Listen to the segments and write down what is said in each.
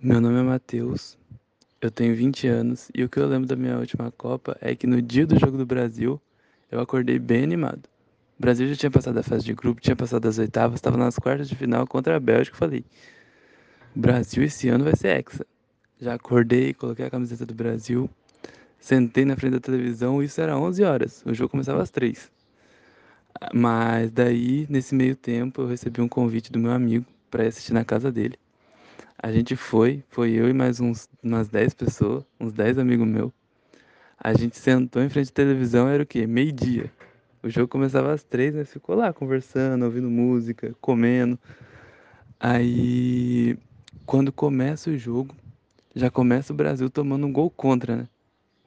Meu nome é Matheus, eu tenho 20 anos e o que eu lembro da minha última Copa é que no dia do jogo do Brasil eu acordei bem animado. O Brasil já tinha passado a fase de grupo, tinha passado as oitavas, estava nas quartas de final contra a Bélgica e falei: Brasil esse ano vai ser hexa. Já acordei, coloquei a camiseta do Brasil, sentei na frente da televisão, isso era 11 horas, o jogo começava às 3. Mas daí, nesse meio tempo, eu recebi um convite do meu amigo para assistir na casa dele. A gente foi, foi eu e mais uns, umas 10 pessoas, uns 10 amigos meus. A gente sentou em frente à televisão, era o quê? Meio-dia. O jogo começava às três, né? Ficou lá conversando, ouvindo música, comendo. Aí, quando começa o jogo, já começa o Brasil tomando um gol contra, né?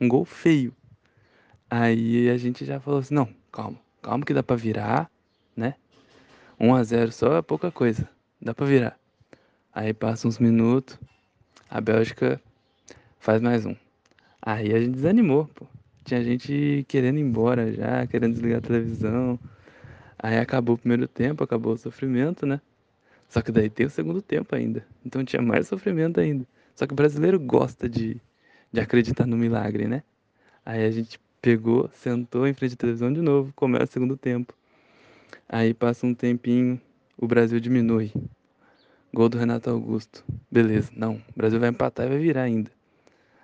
Um gol feio. Aí a gente já falou assim: não, calma, calma que dá pra virar, né? 1 a 0 só é pouca coisa, dá pra virar. Aí passa uns minutos, a Bélgica faz mais um. Aí a gente desanimou, pô. Tinha gente querendo ir embora já, querendo desligar a televisão. Aí acabou o primeiro tempo, acabou o sofrimento, né? Só que daí tem o segundo tempo ainda. Então tinha mais sofrimento ainda. Só que o brasileiro gosta de, de acreditar no milagre, né? Aí a gente pegou, sentou em frente à televisão de novo, começa o segundo tempo. Aí passa um tempinho, o Brasil diminui. Gol do Renato Augusto. Beleza, não. O Brasil vai empatar e vai virar ainda.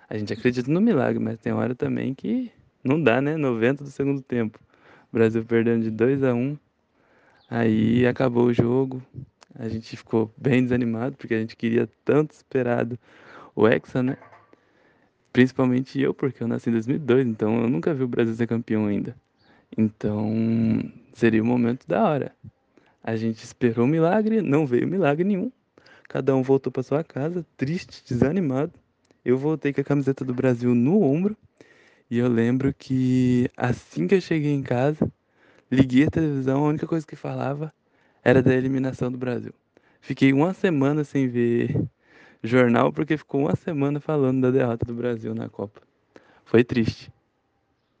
A gente acredita no milagre, mas tem hora também que não dá, né? 90 do segundo tempo. O Brasil perdendo de 2 a 1 Aí acabou o jogo. A gente ficou bem desanimado, porque a gente queria tanto esperado o Hexa, né? Principalmente eu, porque eu nasci em 2002, então eu nunca vi o Brasil ser campeão ainda. Então seria o momento da hora. A gente esperou um milagre, não veio milagre nenhum. Cada um voltou para sua casa, triste, desanimado. Eu voltei com a camiseta do Brasil no ombro. E eu lembro que assim que eu cheguei em casa, liguei a televisão, a única coisa que falava era da eliminação do Brasil. Fiquei uma semana sem ver jornal porque ficou uma semana falando da derrota do Brasil na Copa. Foi triste.